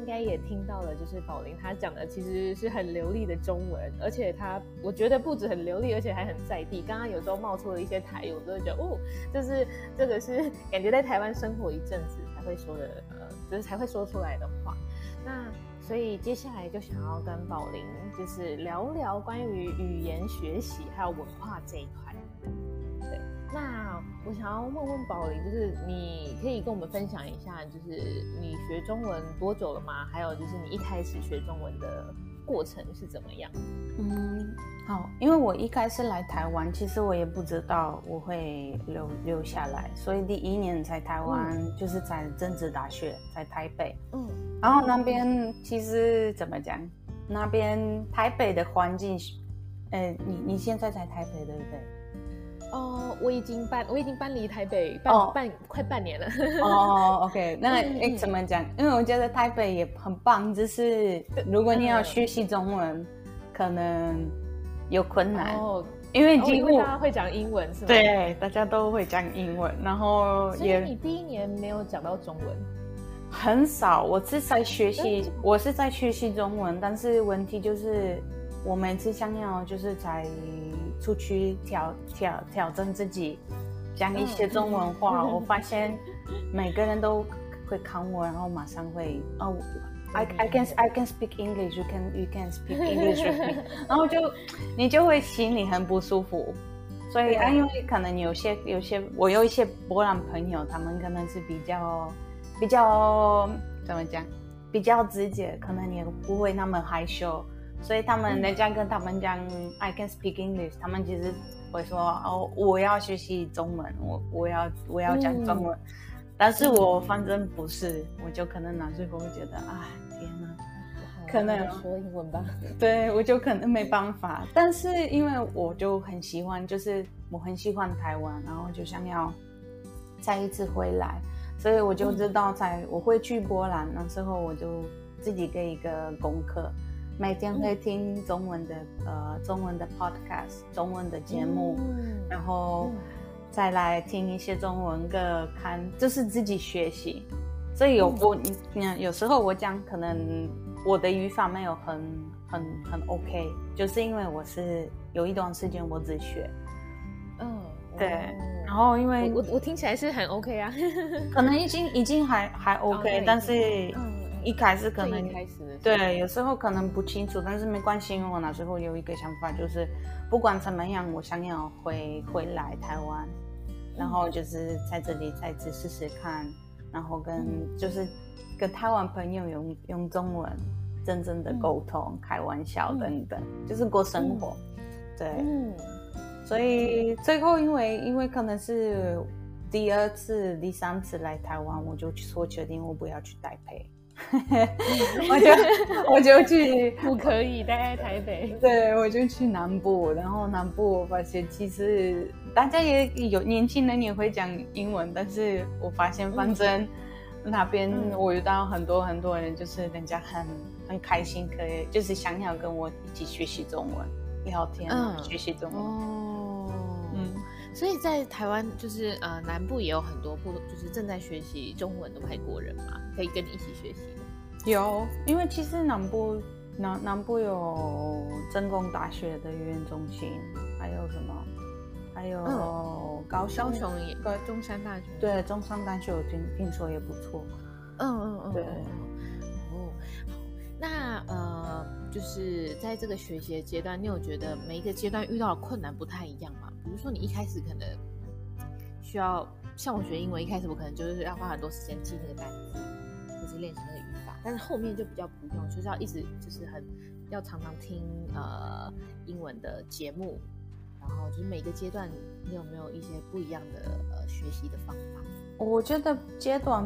应该也听到了，就是宝琳她讲的其实是很流利的中文，而且她我觉得不止很流利，而且还很在地。刚刚有时候冒出了一些台语，我都会觉得哦，就是这个是感觉在台湾生活一阵子才会说的，呃，就是才会说出来的话。那所以接下来就想要跟宝林就是聊聊关于语言学习还有文化这一块。对，那我想要问问宝林，就是你可以跟我们分享一下，就是你学中文多久了吗？还有就是你一开始学中文的过程是怎么样？嗯，好，因为我一开始来台湾，其实我也不知道我会留留下来，所以第一年在台湾就是在政治大学，在台北。嗯，然后那边其实怎么讲？那边台北的环境，呃，你你现在在台北对不对？哦，我已经搬，我已经搬离台北半、oh. 半快半年了。哦、oh,，OK，那诶怎么讲？因为我觉得台北也很棒，就是如果你要学习中文，嗯、可能有困难哦，oh. 因为几乎、oh, 大家会讲英文是吗？对，大家都会讲英文，然后也。你第一年没有讲到中文？很少，我是在学习，我是在学习中文，但是问题就是我每次想要就是在。出去挑挑挑战自己，讲一些中文话，嗯、我发现每个人都会看我，然后马上会哦，I I can I can speak English，you can you can speak English with me，然后就你就会心里很不舒服。所以啊，因为可能有些有些我有一些波兰朋友，他们可能是比较比较怎么讲，比较直接，可能也不会那么害羞。所以他们人家跟他们讲、嗯、I can speak English，他们其实会说哦，我要学习中文，我我要我要讲中文。嗯、但是我反正不是，我就可能拿最后会觉得，啊，天哪，可能说英文吧。对，我就可能没办法。但是因为我就很喜欢，就是我很喜欢台湾，然后就想要再一次回来，所以我就知道在我会去波兰，那时候我就自己给一个功课。每天会听中文的、嗯、呃中文的 podcast 中文的节目，嗯、然后再来听一些中文歌，看就是自己学习。所以有我你看有时候我讲可能我的语法没有很很很 OK，就是因为我是有一段时间我只学。嗯，对。然后因为我我，我听起来是很 OK 啊，可能已经已经还还 OK，但是。嗯一开始可能开始对，有时候可能不清楚，但是没关系，因为我那时候有一个想法，就是不管怎么样，我想要回回来台湾，然后就是在这里再次试试看，然后跟就是跟台湾朋友用用中文真正的沟通、开玩笑等等，就是过生活。对，嗯，所以最后因为因为可能是第二次、第三次来台湾，我就说决定我不要去台北。我就我就去，不可以待在台北。对，我就去南部，然后南部我发现其实大家也有年轻人也会讲英文，但是我发现反正那边我遇到很多很多人，就是人家很很开心，可以就是想要跟我一起学习中文聊天，嗯，学习中文。所以在台湾就是呃南部也有很多不就是正在学习中文的外国人嘛，可以跟你一起学习。有，因为其实南部南南部有成功大学的语言中心，还有什么？还有高雄，高雄也，对，中山大学，对，中山大学我听听说也不错。嗯嗯嗯，对。那呃，就是在这个学习的阶段，你有觉得每一个阶段遇到的困难不太一样吗？比如说你一开始可能需要，像我学英文，一开始我可能就是要花很多时间记那个单词，就是练习那个语法。但是后面就比较不用，就是要一直就是很要常常听呃英文的节目，然后就是每个阶段你有没有一些不一样的呃学习的方法？我觉得阶段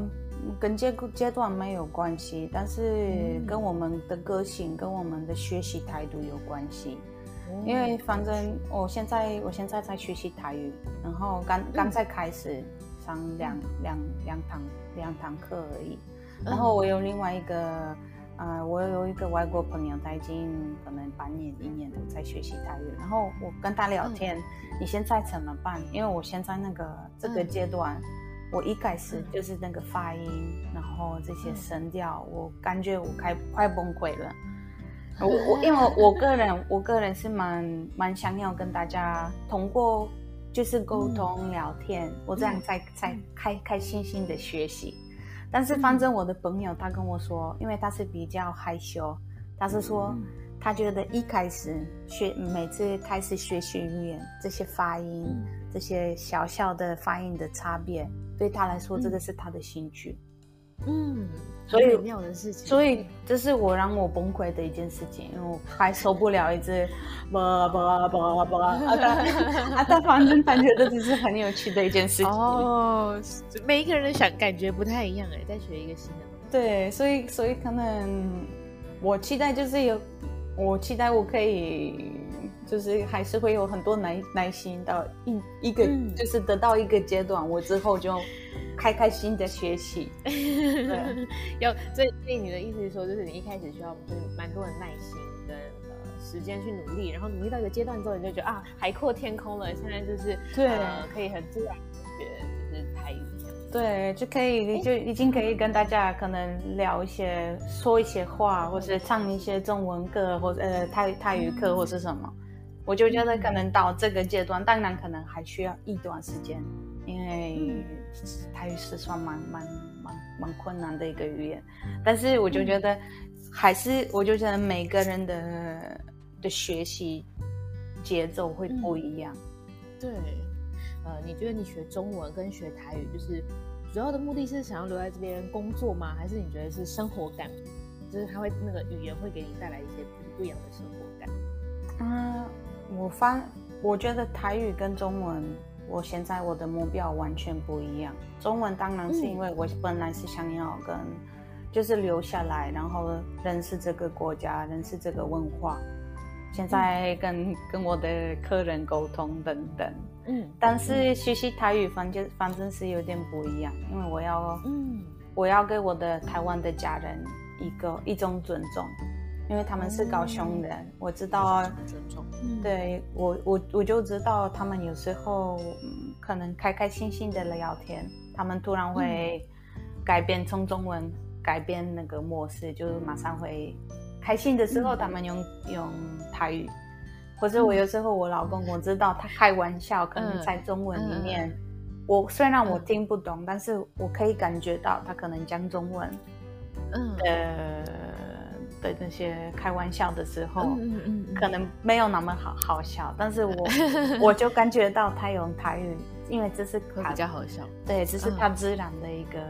跟阶阶段没有关系，但是跟我们的个性跟我们的学习态度有关系。嗯、因为反正我现在我现在在学习台语，然后刚刚才开始上两两两堂两堂课而已。然后我有另外一个，呃，我有一个外国朋友，他已经可能半年、一年都在学习台语。然后我跟他聊天，嗯、你现在怎么办？因为我现在那个这个阶段，嗯、我一开始就是那个发音，然后这些声调，我感觉我快快崩溃了。我我因为我个人 我个人是蛮蛮想要跟大家通过就是沟通聊天，我这样才才开开心心的学习。但是反正我的朋友他跟我说，因为他是比较害羞，他是说他觉得一开始学每次开始学习语言，这些发音这些小小的发音的差别，对他来说这个是他的兴趣。嗯。所以妙的事情，所以这是我让我崩溃的一件事情，因为我还受不了一直吧吧吧吧啊，他反正感觉这只是很有趣的一件事情。哦，每一个人的想感觉不太一样哎，在学一个新的东西。对，所以所以可能我期待就是有，我期待我可以就是还是会有很多耐耐心到一一个、嗯、就是得到一个阶段，我之后就。开开心的学习，对，有所以所以你的意思是说，就是你一开始需要就是蛮多的耐心跟呃时间去努力，然后努力到一个阶段之后，你就觉得啊海阔天空了，现在就是对、呃，可以很自然学就是台语这样，对，就可以就已经可以跟大家可能聊一些说一些话，或是唱一些中文歌，或者呃泰泰语课或是什么，我就觉得可能到这个阶段，当然可能还需要一段时间。因为台语是算蛮蛮蛮蛮困难的一个语言，但是我就觉得还是我就觉得每个人的的学习节奏会不一样。嗯、对，呃，你觉得你学中文跟学台语，就是主要的目的是想要留在这边工作吗？还是你觉得是生活感？就是它会那个语言会给你带来一些不一样的生活感？嗯，我发我觉得台语跟中文。我现在我的目标完全不一样。中文当然是因为我本来是想要跟，就是留下来，然后认识这个国家，认识这个文化。现在跟跟我的客人沟通等等。嗯。但是学习台语反正反正是有点不一样，因为我要，嗯，我要给我的台湾的家人一个一种尊重。因为他们是高雄人，嗯、我知道，尊重，对我我我就知道他们有时候、嗯、可能开开心心的聊天，他们突然会改变从中文改变那个模式，就是马上会开心的时候，他们用、嗯、用台语，或者我有时候我老公我知道他开玩笑，可能在中文里面，嗯、我虽然我听不懂，嗯、但是我可以感觉到他可能讲中文，嗯。呃。的那些开玩笑的时候，嗯嗯嗯、可能没有那么好好笑，但是我 我就感觉到他用台语，因为这是他比较好笑，对，这是他自然的一个、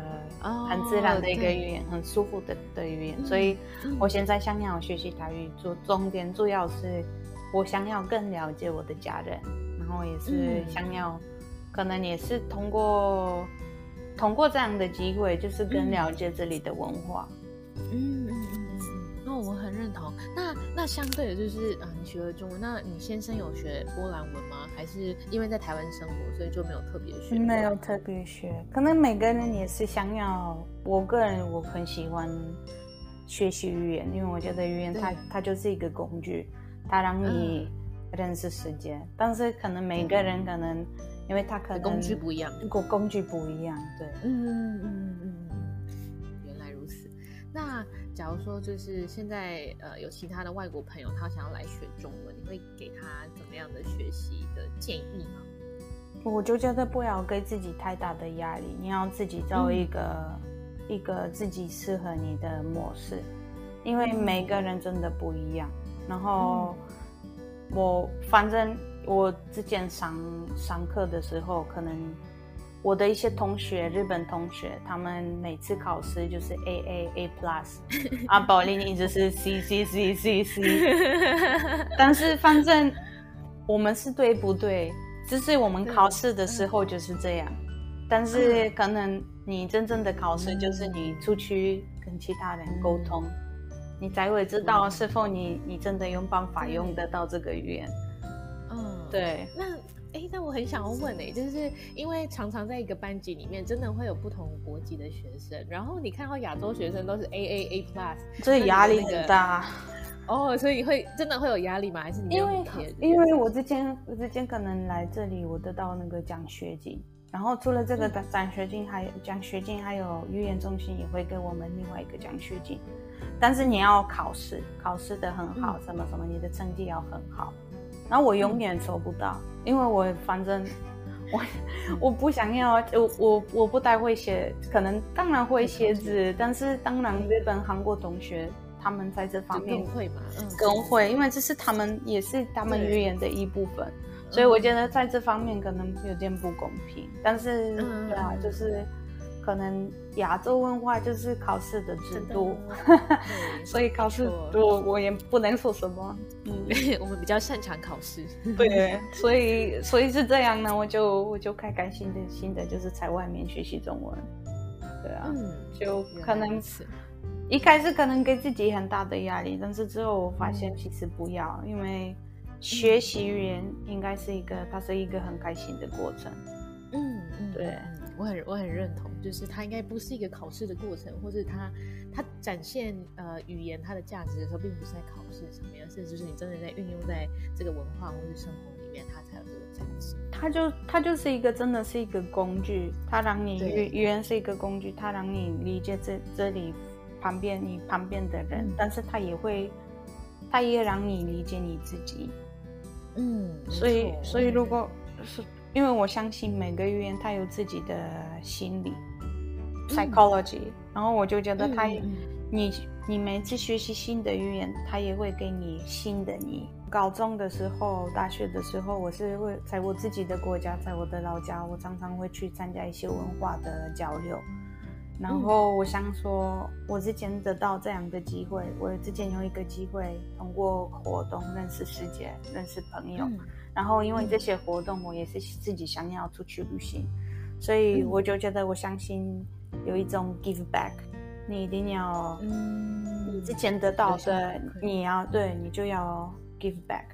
哦、很自然的一个语言，很舒服的的语言，嗯、所以我现在想要学习台语，主重点主要是我想要更了解我的家人，然后也是想要，嗯、可能也是通过通过这样的机会，就是更了解这里的文化，嗯。嗯我很认同。那那相对的，就是啊，你学了中文，那你先生有学波兰文吗？还是因为在台湾生活，所以就没有特别学？没有特别学，可能每个人也是想要。我个人我很喜欢学习语言，因为我觉得语言它它就是一个工具，它让你认识世界。嗯、但是可能每个人可能，因为他可能工具不一样，工工具不一样，对，嗯嗯嗯嗯。原来如此那假如说就是现在呃有其他的外国朋友他想要来学中文，你会给他怎么样的学习的建议吗？我就觉得不要给自己太大的压力，你要自己找一个、嗯、一个自己适合你的模式，因为每个人真的不一样。然后我反正我之前上上课的时候可能。我的一些同学，日本同学，他们每次考试就是 A A A plus，啊，宝玲一直是 C C C C C，但是反正我们是对不对？只是我们考试的时候就是这样，但是可能你真正的考试就是你出去跟其他人沟通，你才会知道是否你你真的有办法用得到这个语言。嗯，对。那。哎，那我很想要问哎，就是因为常常在一个班级里面，真的会有不同国籍的学生，然后你看到亚洲学生都是 A A A plus，所以压力很大。哦，所以会真的会有压力吗？还是你因为因为我之前我之前可能来这里，我得到那个奖学金，然后除了这个的奖学金，还有奖学金，还有语言中心也会给我们另外一个奖学金。但是你要考试，考试的很好，什么什么，你的成绩要很好。然后我永远抽不到，因为我反正我我不想要，我我我不太会写，可能当然会写字，但是当然日本、韩国同学他们在这方面更会嘛，嗯，更会，因为这是他们也是他们语言的一部分，所以我觉得在这方面可能有点不公平。但是对啊，就是。可能亚洲文化就是考试的制度，所以考试多我也不能说什么。嗯，我们比较擅长考试。对，所以所以是这样呢，我就我就开开心心的，就是在外面学习中文。对啊，嗯，就可能一开始可能给自己很大的压力，但是之后我发现其实不要，因为学习语言应该是一个，它是一个很开心的过程。嗯，对。我很我很认同，就是它应该不是一个考试的过程，或是它它展现呃语言它的价值的时候，并不是在考试上面，而是就是你真的在运用在这个文化或是生活里面，它才有这个价值。它就它就是一个真的是一个工具，它让你语语言是一个工具，它让你理解这这里旁边你旁边的人，嗯、但是它也会它也让你理解你自己。嗯，所以所以如果是。因为我相信每个语言它有自己的心理、嗯、psychology，然后我就觉得它，嗯、你你每次学习新的语言，它也会给你新的你。高中的时候、大学的时候，我是会在我自己的国家，在我的老家，我常常会去参加一些文化的交流。然后我想说，我之前得到这样的机会，我之前有一个机会通过活动认识世界、认识朋友。嗯然后因为这些活动，我也是自己想要出去旅行，所以我就觉得，我相信有一种 give back，你一定要，你之前得到的，你要对你就要 give back，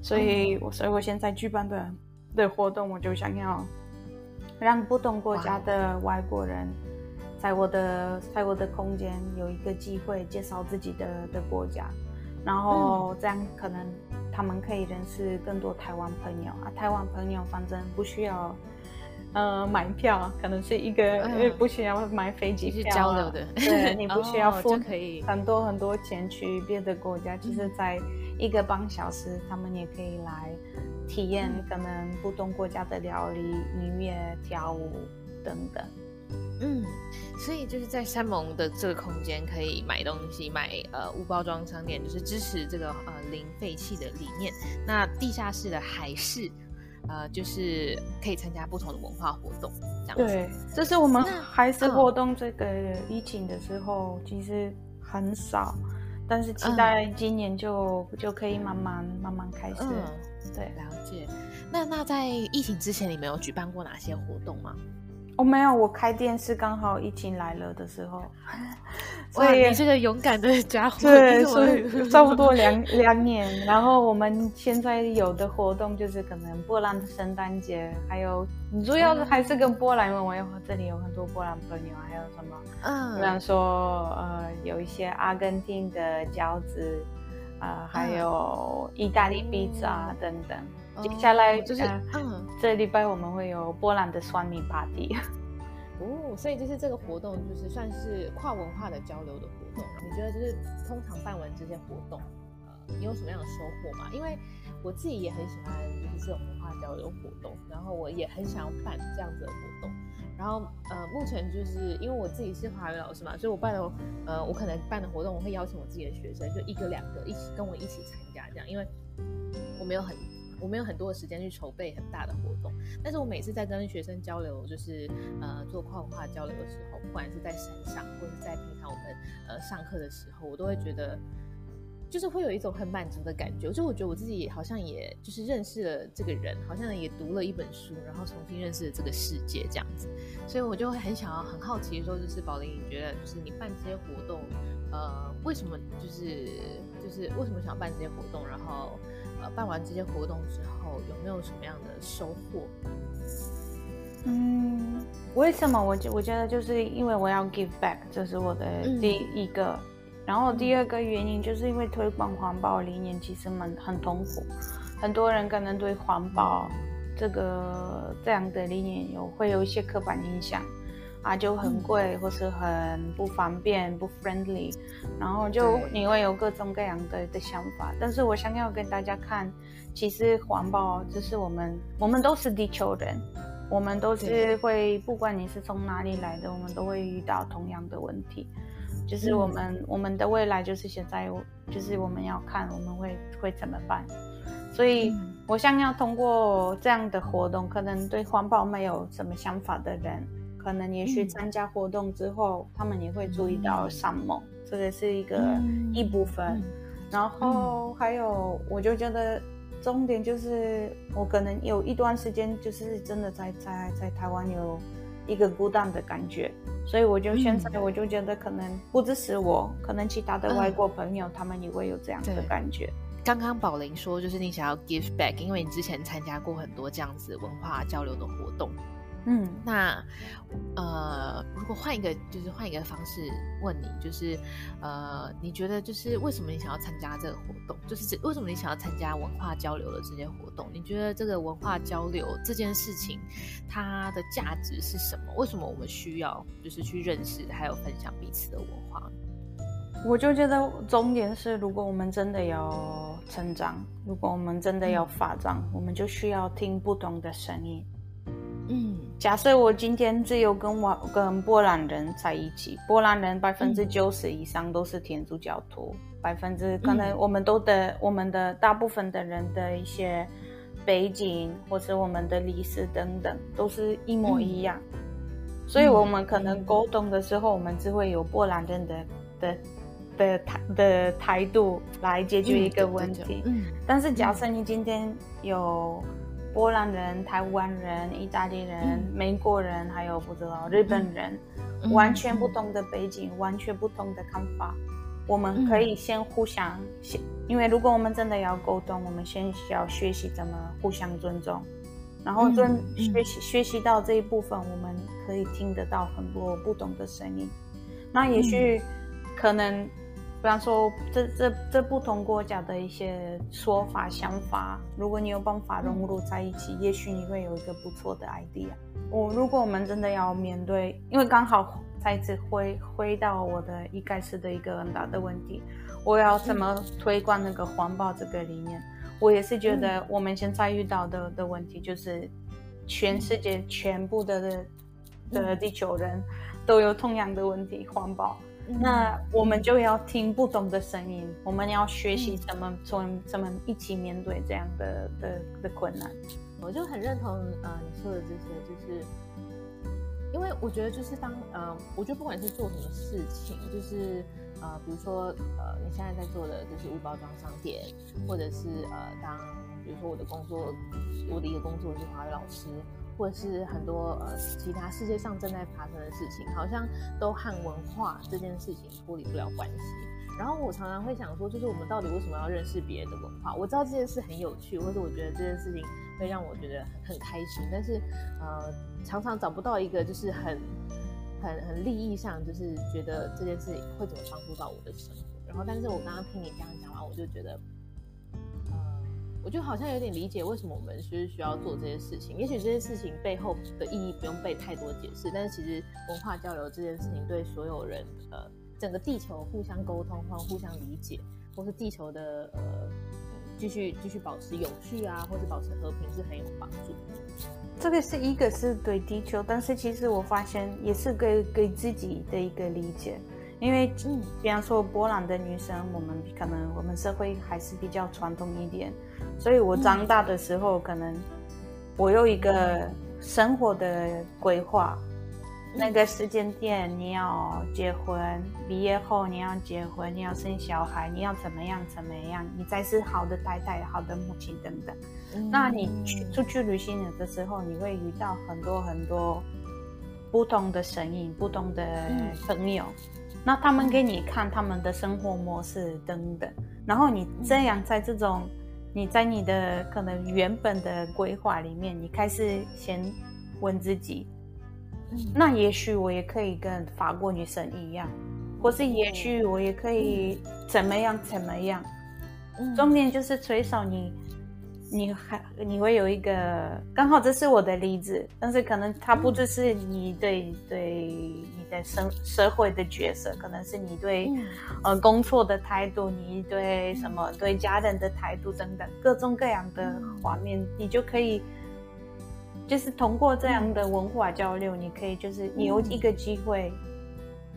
所以我，所以我现在举办的的活动，我就想要让不同国家的外国人，在我的在我的空间有一个机会介绍自己的的国家。然后这样可能他们可以认识更多台湾朋友。啊，台湾朋友反正不需要，呃，买票，可能是一个，因为不需要买飞机票，交流的，对，你不需要 付很多很多钱去别的国家，其实在一个半小时，他们也可以来体验可能不同国家的料理、音乐、跳舞等等。嗯，所以就是在山盟的这个空间可以买东西，买呃无包装商店，就是支持这个呃零废弃的理念。那地下室的海市，呃，就是可以参加不同的文化活动，这样子。对，这是我们海事活动。这个疫情的时候其实很少，但是期待今年就、嗯、就可以慢慢慢慢开始。嗯、对，了解。那那在疫情之前，你们有举办过哪些活动吗？我、oh, 没有，我开店是刚好疫情来了的时候，所以你是个勇敢的家伙，对，所以差不多两两年。然后我们现在有的活动就是可能波兰的圣诞节，还有主要的还是跟波兰，因为我有这里有很多波兰朋友，还有什么，嗯，比方说呃有一些阿根廷的饺子，啊、呃，还有意大利披萨等等。接下来就是，嗯，这礼拜我们会有波兰的酸米 party。哦，所以就是这个活动，就是算是跨文化的交流的活动。你觉得就是通常办完这些活动，呃，你有什么样的收获吗？因为我自己也很喜欢就是这种文化交流活动，然后我也很想要办这样子的活动。然后呃，目前就是因为我自己是华语老师嘛，所以我办的呃，我可能办的活动，我会邀请我自己的学生，就一个两个一起跟我一起参加这样，因为我没有很。我没有很多的时间去筹备很大的活动，但是我每次在跟学生交流，就是呃做跨文化交流的时候，不管是在山上，或者是在平常我们呃上课的时候，我都会觉得，就是会有一种很满足的感觉。就我觉得我自己好像也就是认识了这个人，好像也读了一本书，然后重新认识了这个世界这样子。所以我就会很想要很好奇说，就是宝玲，你觉得就是你办这些活动，呃，为什么就是就是为什么想要办这些活动，然后？呃，办完这些活动之后，有没有什么样的收获？嗯，为什么？我觉我觉得就是因为我要 give back，这是我的第一个。嗯、然后第二个原因就是因为推广环保理念其实蛮很痛苦，很多人可能对环保这个这样的理念有会有一些刻板印象。啊，就很贵，或是很不方便、不 friendly，然后就你会有各种各样的的想法。但是我想要跟大家看，其实环保就是我们，我们都是地球人，我们都是会，不管你是从哪里来的，我们都会遇到同样的问题。就是我们、嗯、我们的未来就是现在，就是我们要看我们会会怎么办。所以我想要通过这样的活动，可能对环保没有什么想法的人。可能也许参加活动之后，嗯、他们也会注意到三盟，嗯、这个是一个一部分。嗯、然后还有，我就觉得重点就是，我可能有一段时间就是真的在在在台湾有一个孤单的感觉，所以我就现在我就觉得，可能不只是我，可能其他的外国朋友、嗯、他们也会有这样的感觉。刚刚宝玲说，就是你想要 give back，因为你之前参加过很多这样子文化交流的活动。嗯，那呃，如果换一个，就是换一个方式问你，就是呃，你觉得就是为什么你想要参加这个活动？就是这为什么你想要参加文化交流的这些活动？你觉得这个文化交流这件事情，它的价值是什么？为什么我们需要就是去认识还有分享彼此的文化？我就觉得重点是，如果我们真的要成长，如果我们真的要发展，嗯、我们就需要听不同的声音。嗯，假设我今天只有跟我跟波兰人在一起，波兰人百分之九十以上都是天主教徒，百分之可能我们都的、嗯、我们的大部分的人的一些背景或者我们的历史等等都是一模一样，嗯、所以我们可能沟通的时候，我们只会有波兰人的的的态的态度来解决一个问题。嗯，但是假设你今天有。波兰人、台湾人、意大利人、嗯、美国人，还有不知道日本人，嗯、完全不同的背景，嗯、完全不同的看法。我们可以先互相，先、嗯，因为如果我们真的要沟通，我们先需要学习怎么互相尊重，然后学习学习到这一部分，我们可以听得到很多不同的声音。那也许可能。比方说，这这这不同国家的一些说法、想法，如果你有办法融入在一起，也许你会有一个不错的 idea。我如果我们真的要面对，因为刚好再次回回到我的一开始的一个很大的问题，我要怎么推广那个环保这个理念？我也是觉得我们现在遇到的的问题就是，全世界全部的的的地球人都有同样的问题，环保。那我们就要听不同的声音，我们要学习怎么从怎么一起面对这样的的的困难。我就很认同呃你说的这些，就是因为我觉得就是当呃，我觉得不管是做什么事情，就是呃，比如说呃你现在在做的就是无包装商店，或者是呃当比如说我的工作，我的一个工作是华语老师。或者是很多呃其他世界上正在发生的事情，好像都和文化这件事情脱离不了关系。然后我常常会想说，就是我们到底为什么要认识别的文化？我知道这件事很有趣，或者我觉得这件事情会让我觉得很很开心，但是呃常常找不到一个就是很很很利益上，就是觉得这件事情会怎么帮助到我的生活。然后，但是我刚刚听你这样讲完，我就觉得。我就好像有点理解为什么我们是需要做这些事情。也许这些事情背后的意义不用被太多解释，但是其实文化交流这件事情对所有人，呃，整个地球互相沟通或互相理解，或是地球的呃继续继续保持有序啊，或者保持和平是很有帮助的。这个是一个是对地球，但是其实我发现也是给给自己的一个理解。因为，嗯，比方说波兰的女生，我们可能我们社会还是比较传统一点，所以我长大的时候，可能我有一个生活的规划，那个时间点你要结婚，毕业后你要结婚，你要生小孩，你要怎么样怎么样，你才是好的太太、好的母亲等等。那你去出去旅行的时候，你会遇到很多很多不同的声音、不同的朋友。那他们给你看他们的生活模式等等，然后你这样在这种，你在你的可能原本的规划里面，你开始先问自己，那也许我也可以跟法国女生一样，或是也许我也可以怎么样怎么样。重点就是缺少你你还你会有一个刚好这是我的例子，但是可能它不只是你对、嗯、对你的生社会的角色，可能是你对、嗯、呃工作的态度，你对什么对家人的态度等等各种各样的画面，嗯、你就可以就是通过这样的文化交流，嗯、你可以就是你有一个机会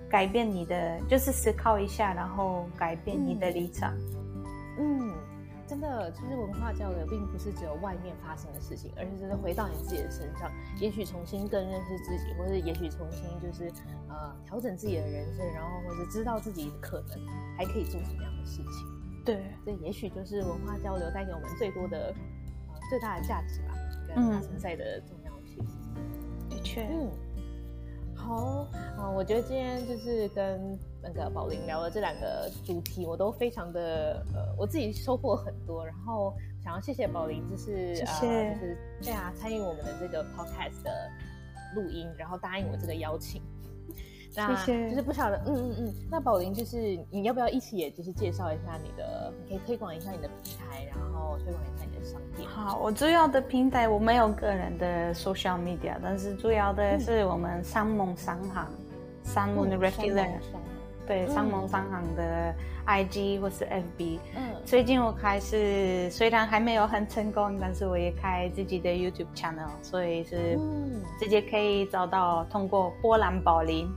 改变你的，就是思考一下，然后改变你的立场，嗯。嗯真的，就是文化交流并不是只有外面发生的事情，而是真的回到你自己的身上，也许重新更认识自己，或者也许重新就是呃调整自己的人生，然后或者知道自己可能还可以做什么样的事情。对，这也许就是文化交流带给我们最多的呃最大的价值吧，跟它存在的重要性。的确，嗯。好，啊，我觉得今天就是跟那个宝林聊的这两个主题，我都非常的呃，我自己收获很多。然后想要谢谢宝林，就是谢谢呃，就是对啊，参与我们的这个 podcast 的录音，然后答应我这个邀请。那谢谢。就是不晓得，嗯嗯嗯。那宝林，就是你要不要一起，也就是介绍一下你的，你可以推广一下你的平台，然后推广一下你的商店。好，我主要的平台我没有个人的 social media，但是主要的是我们三盟商行，三盟的 regular，对，商盟商行的 IG 或是 FB。嗯。最近我开始，虽然还没有很成功，但是我也开自己的 YouTube channel，所以是直接可以找到，通过波兰宝林。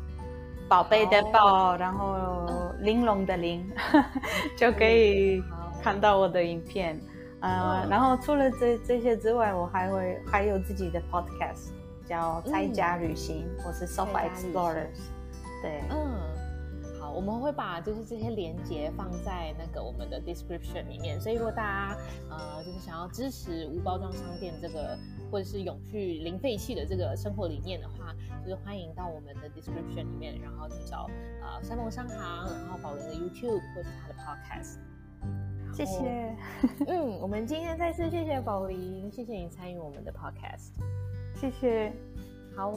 宝贝的宝，然后玲珑的玲，就可以看到我的影片。呃，然后除了这这些之外，我还会还有自己的 podcast，叫在家旅行，我是 Sofa Explorers。对，嗯，好，我们会把就是这些连接放在那个我们的 description 里面。所以如果大家呃就是想要支持无包装商店这个，或者是永续零废弃的这个生活理念的话，就是欢迎到我们的 description 里面，然后去找呃山盟商行，然后宝林的 YouTube 或者他的 Podcast。谢谢。嗯，我们今天再次谢谢宝林，谢谢你参与我们的 Podcast。谢谢。好，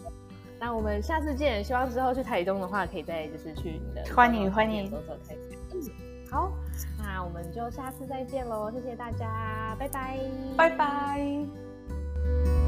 那我们下次见。希望之后去台东的话，可以再就是去你的欢迎欢迎。走走看看。嗯，好，那我们就下次再见喽。谢谢大家，拜拜，拜拜。